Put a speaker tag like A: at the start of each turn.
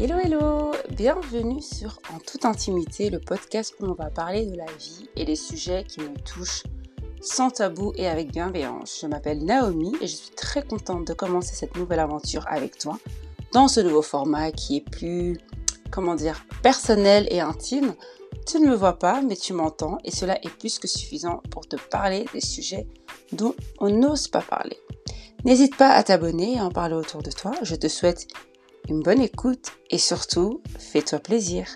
A: Hello hello, bienvenue sur En toute intimité, le podcast où on va parler de la vie et des sujets qui me touchent sans tabou et avec bienveillance. Je m'appelle Naomi et je suis très contente de commencer cette nouvelle aventure avec toi dans ce nouveau format qui est plus, comment dire, personnel et intime. Tu ne me vois pas, mais tu m'entends et cela est plus que suffisant pour te parler des sujets dont on n'ose pas parler. N'hésite pas à t'abonner et à en parler autour de toi. Je te souhaite une bonne écoute et surtout, fais-toi plaisir.